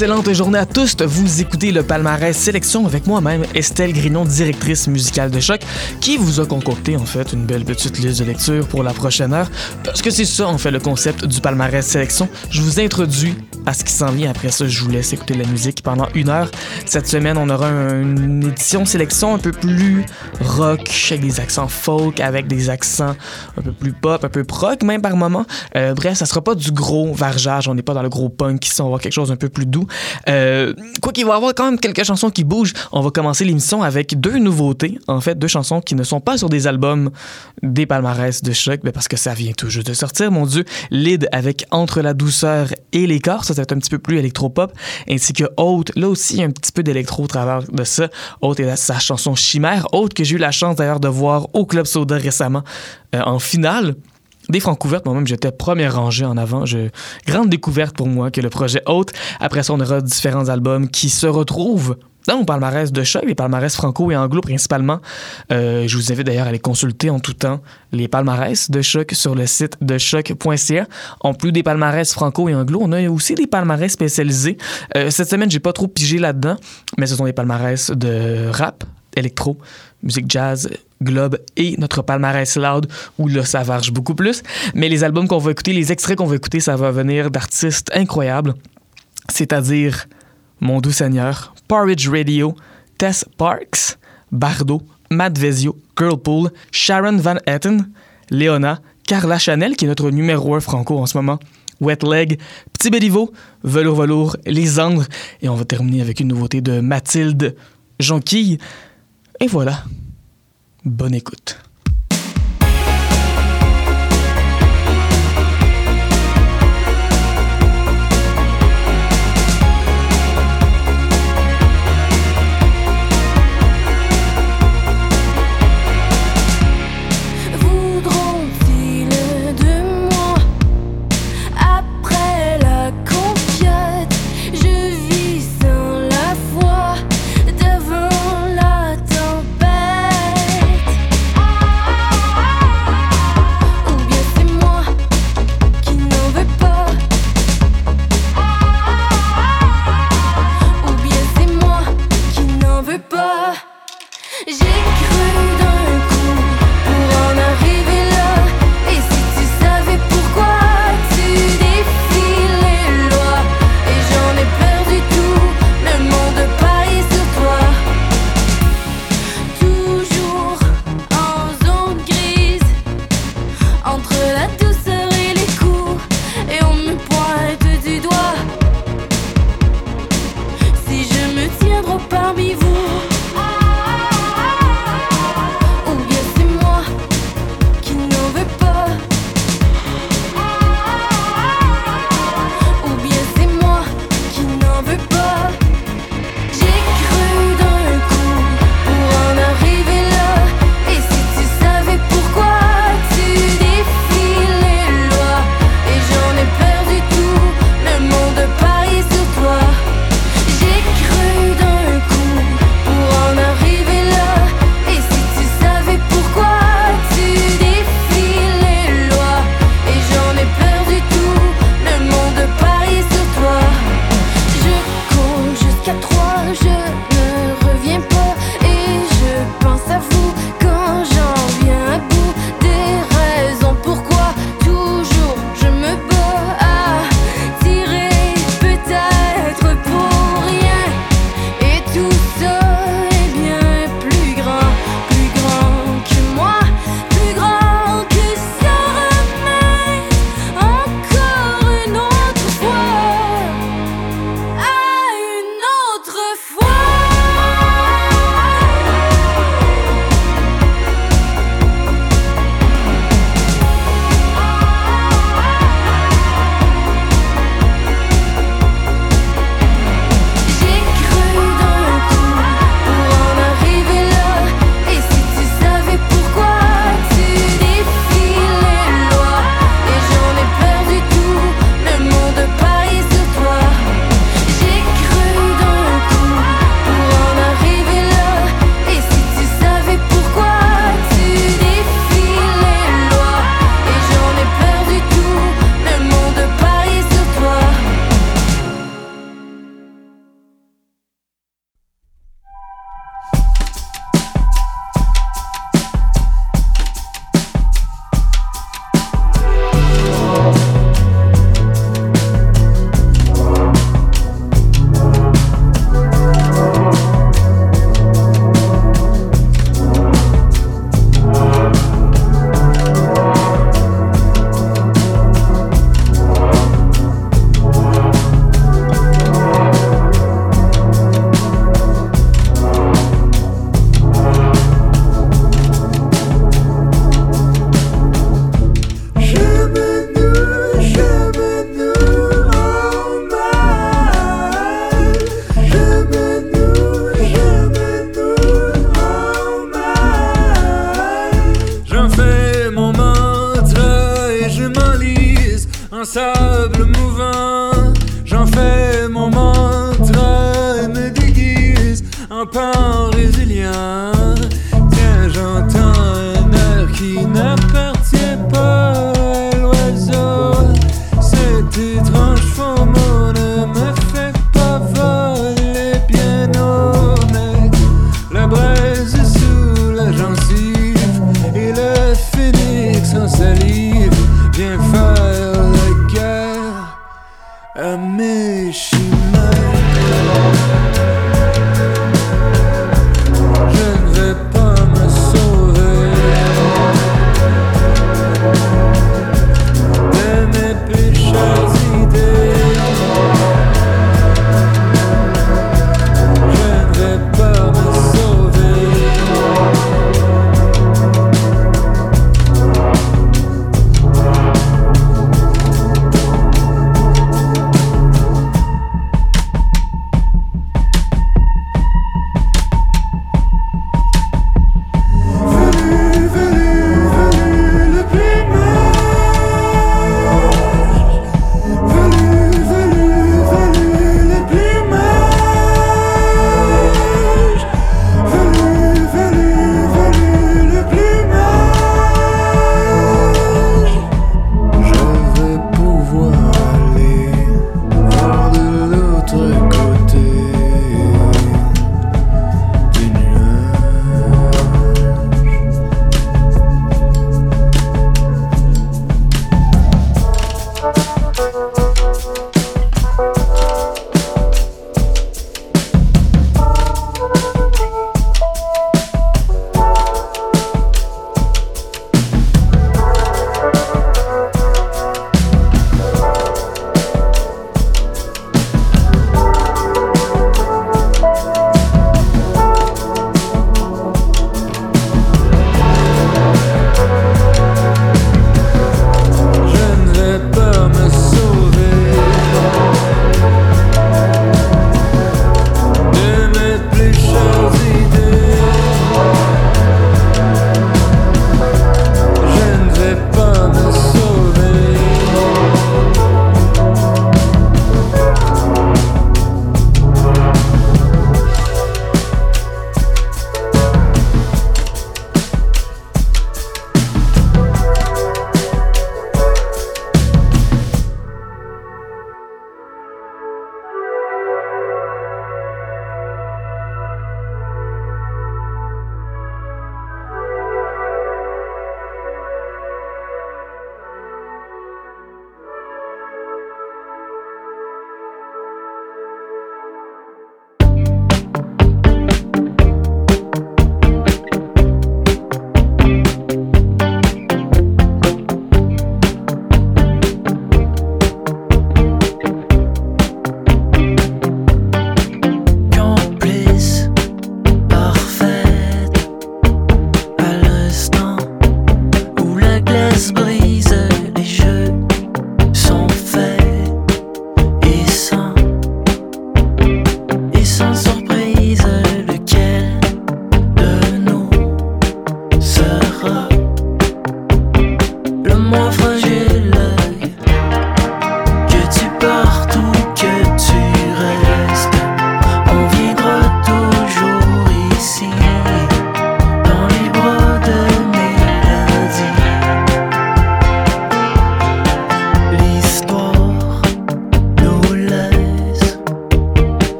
excellente journée à tous. Vous écoutez le palmarès sélection avec moi-même, Estelle Grignon, directrice musicale de Choc, qui vous a concocté en fait une belle petite liste de lecture pour la prochaine heure. Parce que c'est ça en fait le concept du palmarès sélection. Je vous introduis à ce qui s'en vient. Après ça, je vous laisse écouter la musique pendant une heure. Cette semaine, on aura une édition sélection un peu plus rock, avec des accents folk, avec des accents un peu plus pop, un peu rock même par moment. Euh, bref, ça sera pas du gros vargeage. On n'est pas dans le gros punk qui on va quelque chose un peu plus doux. Euh, quoi qu'il va y avoir quand même quelques chansons qui bougent. On va commencer l'émission avec deux nouveautés, en fait, deux chansons qui ne sont pas sur des albums des palmarès de choc, mais parce que ça vient tout juste de sortir, mon Dieu. Lid avec Entre la douceur et l'écart, ça, c'est un petit peu plus électro-pop, ainsi que Haute, là aussi, un petit peu d'électro au travers de ça. Haute est sa chanson Chimère, Haute que j'ai eu la chance d'ailleurs de voir au Club Soda récemment euh, en finale des Francouvertes. Moi-même, j'étais première rangée en avant. Je... Grande découverte pour moi que le projet Haute. Après ça, on aura différents albums qui se retrouvent dans mon palmarès de choc, les palmarès franco et anglo principalement. Euh, je vous invite d'ailleurs à aller consulter en tout temps les palmarès de choc sur le site de choc.ca. En plus des palmarès franco et anglo, on a aussi des palmarès spécialisés. Euh, cette semaine, j'ai pas trop pigé là-dedans, mais ce sont des palmarès de rap, électro, musique jazz, globe et notre palmarès loud où là ça varge beaucoup plus. Mais les albums qu'on va écouter, les extraits qu'on va écouter, ça va venir d'artistes incroyables, c'est-à-dire Mon Doux Seigneur, Porridge Radio, Tess Parks, Bardo, Matt Girlpool, Sharon Van Etten, Léona, Carla Chanel, qui est notre numéro 1 franco en ce moment, Wet Leg, Petit Béliveau, Velours Velours, Lisandre, et on va terminer avec une nouveauté de Mathilde Jonquille. Et voilà. Bonne écoute.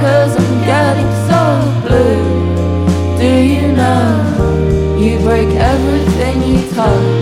cause I'm getting so blue. Do you know you break everything you touch?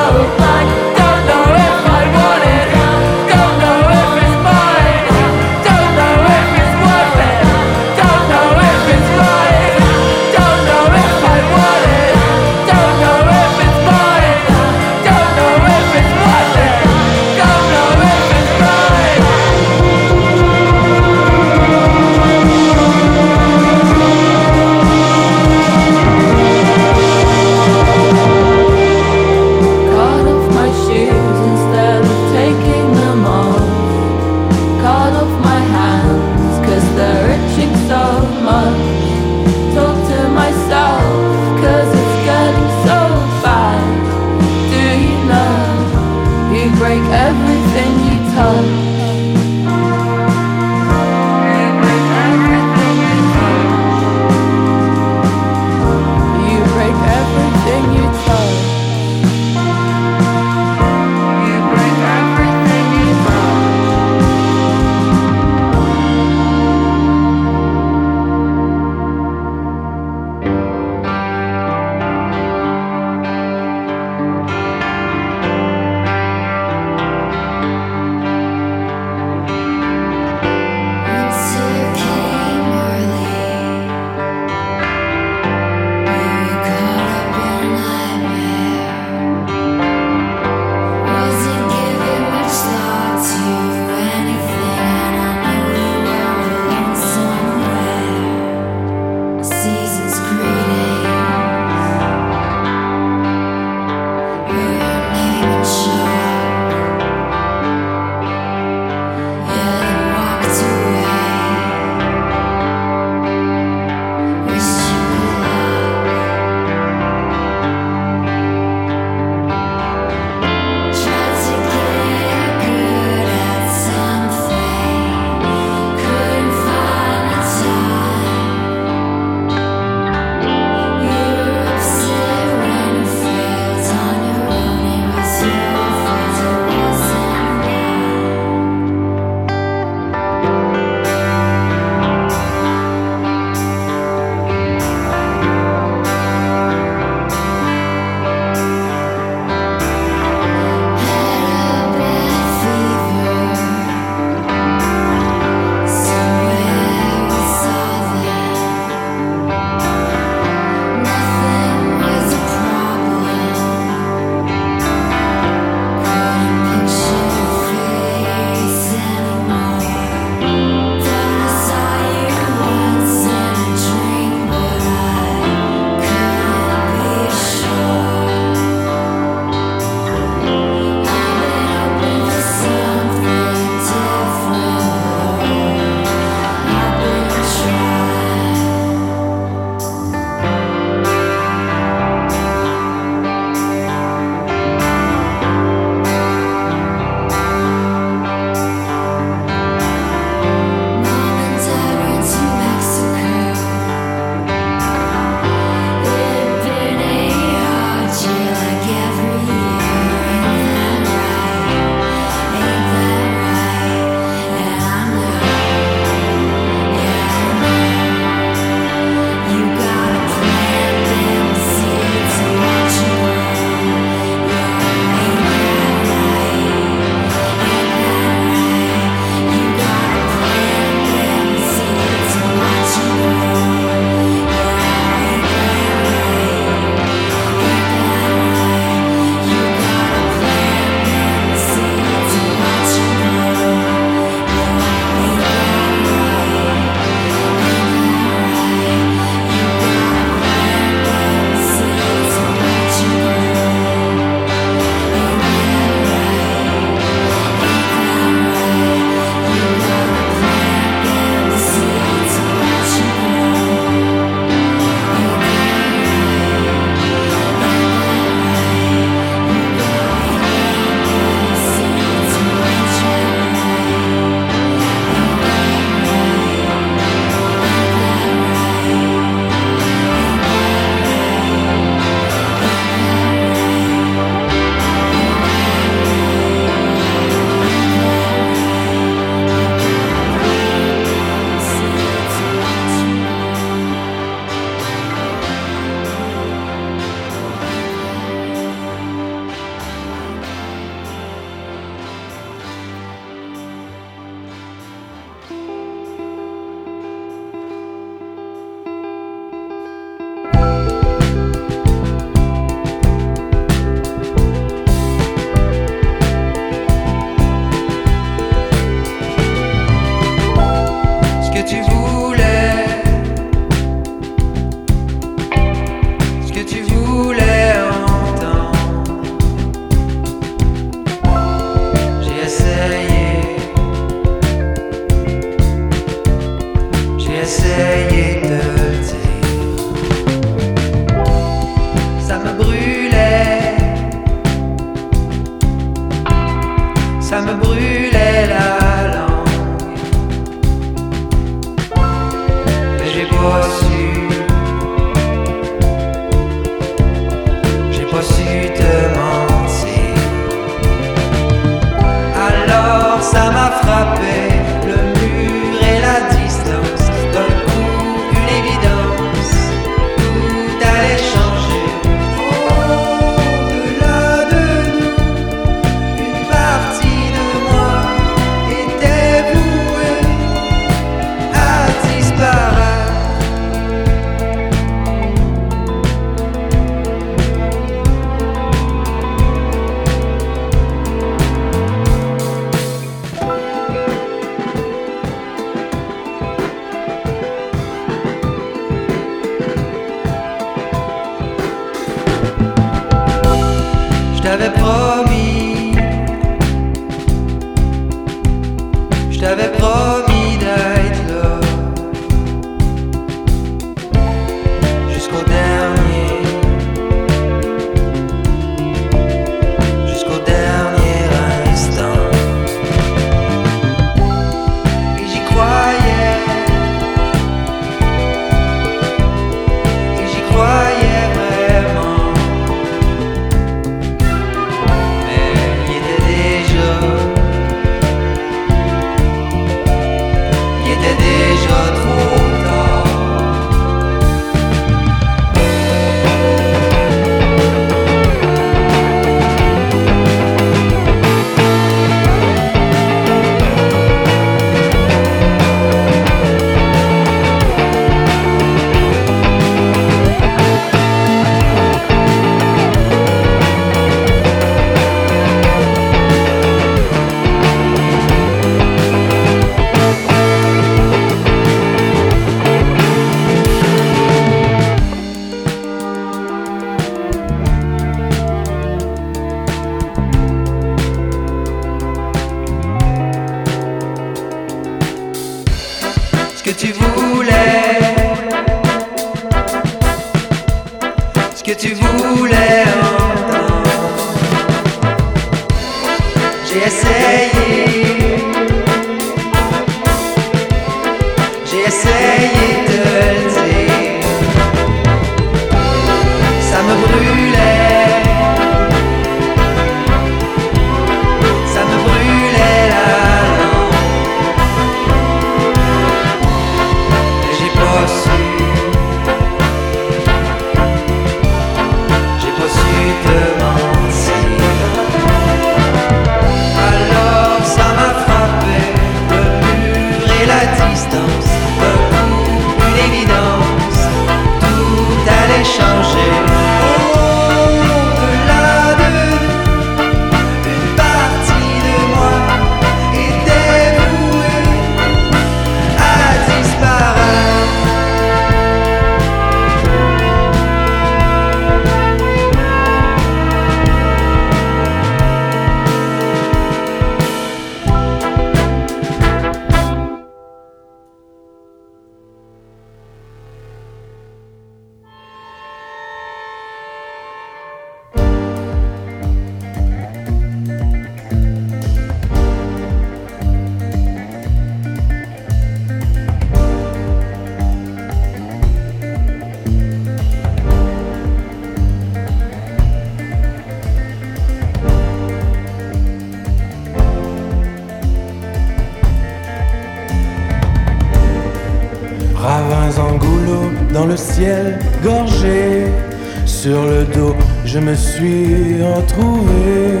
Suis retrouvé.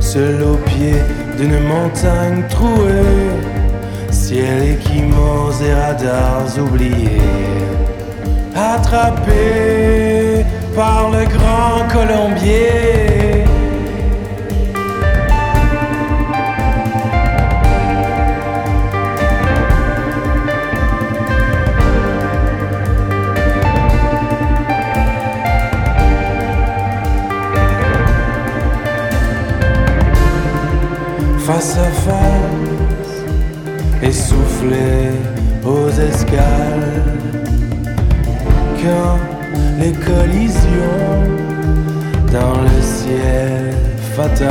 Seul au pied d'une montagne trouée. Ciel équimaux et radars oubliés. Attrapé par le grand colombier. Essoufflé aux escales. Quand les collisions dans le ciel fatal,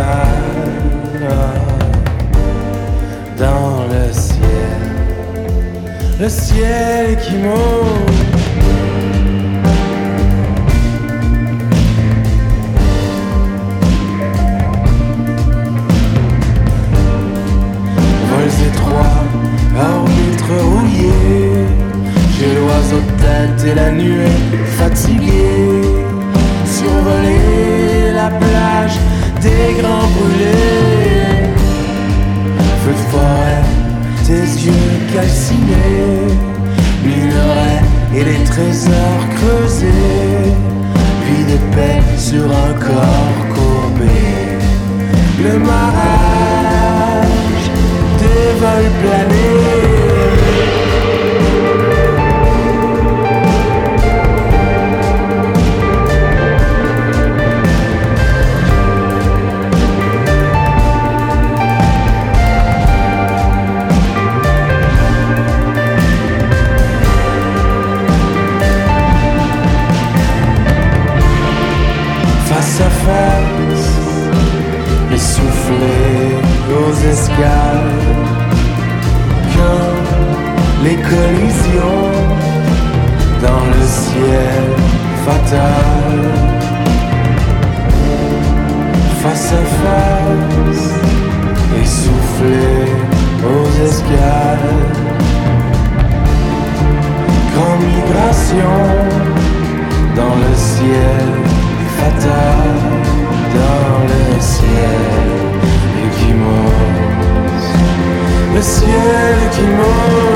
dans le ciel, le ciel qui monte. J'ai l'oiseau tête et la nuée fatiguée. Survoler la plage des grands brûlés. Feu de forêt, tes yeux calcinés. Minerais et les trésors creusés. Puis de paix sur un corps courbé. Le marage des vols planés. escales que les collisions. Le ciel qui monte,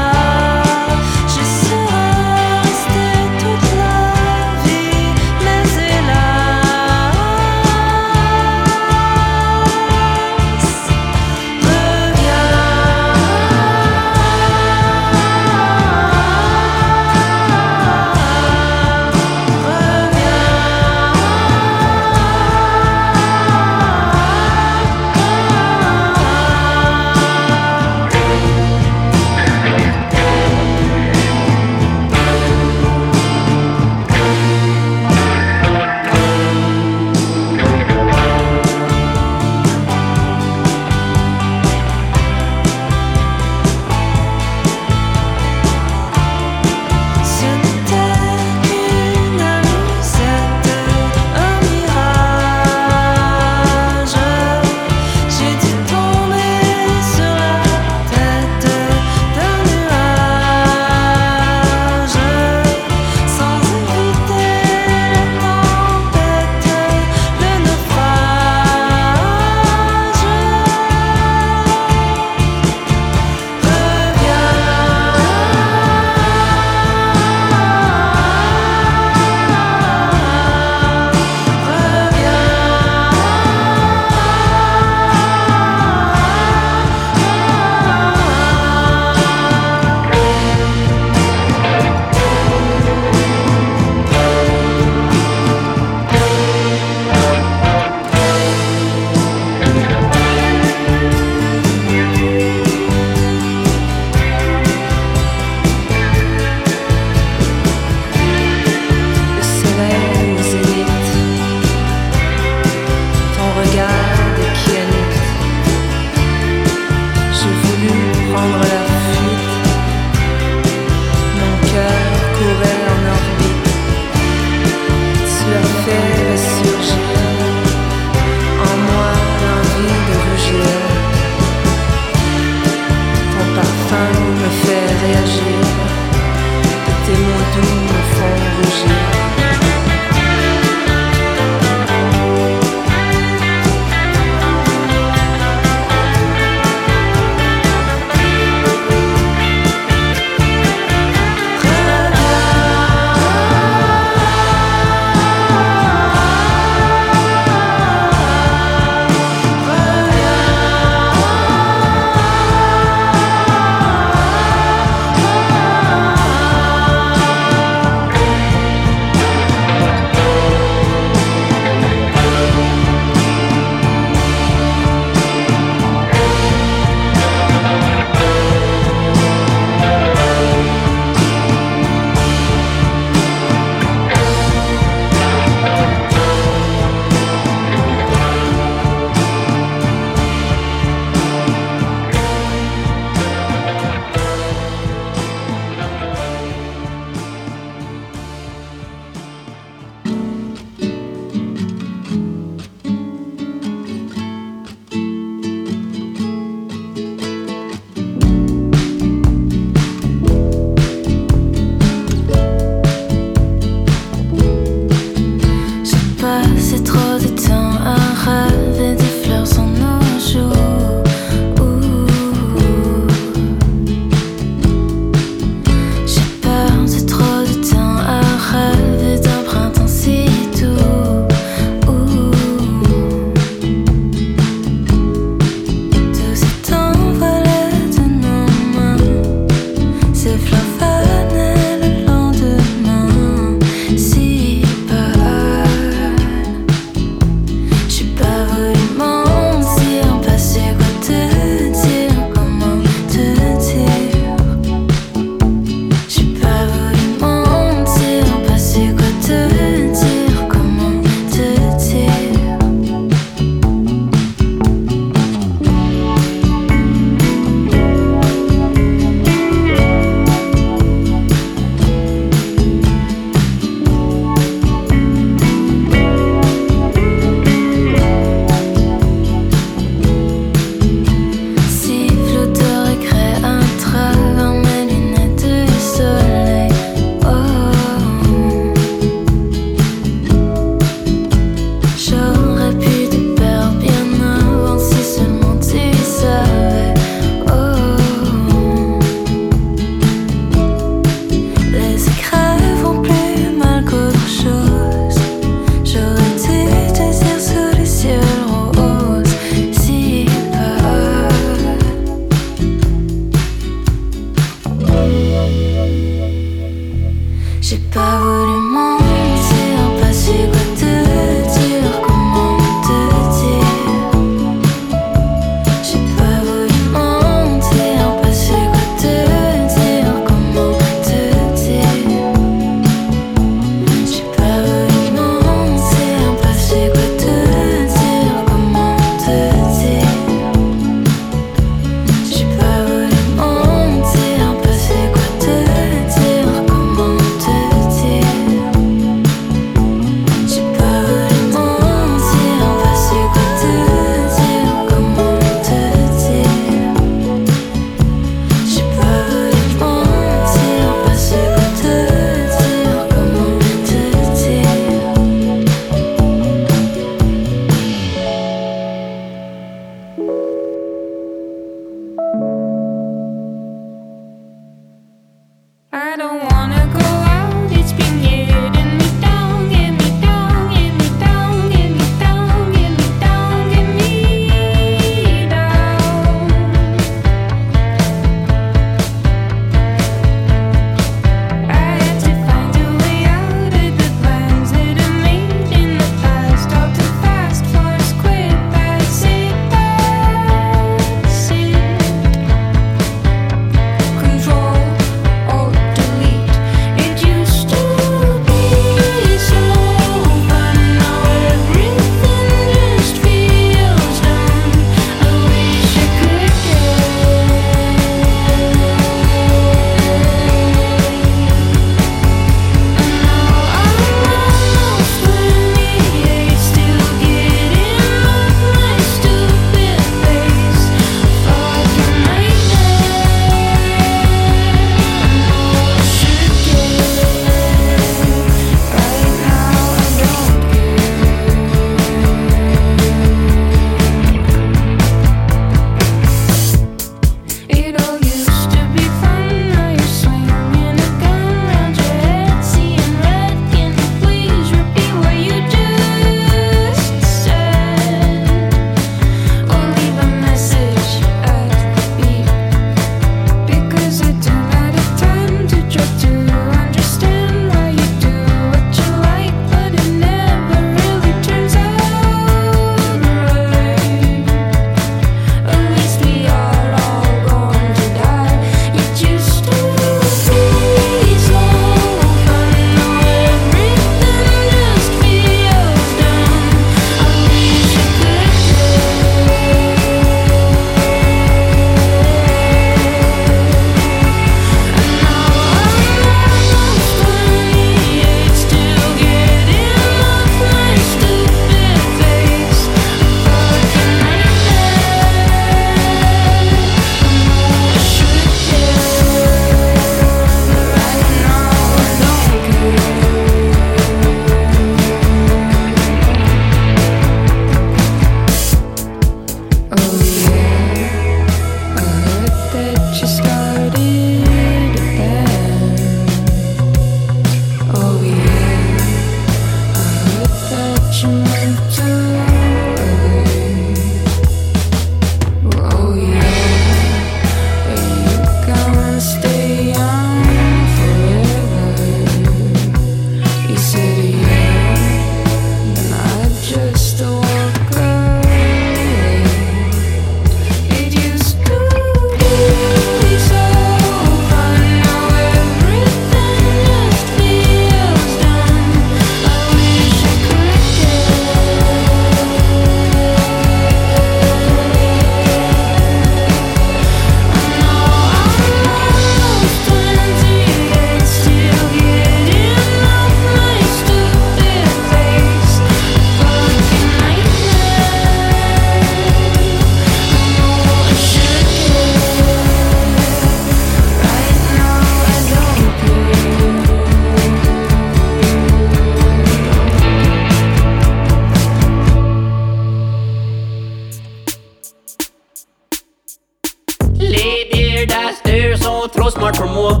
trop smart pour moi.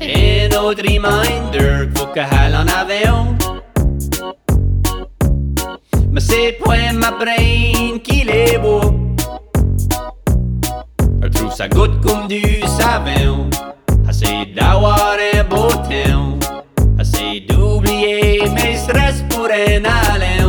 Et autre reminder faut que j'aille en avion. Mais c'est pas ma brain qui les boit. Elle trouve ça goutte comme du savon. Assez d'avoir un beau temps. Assez d'oublier mes stress pour un aller.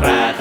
praat.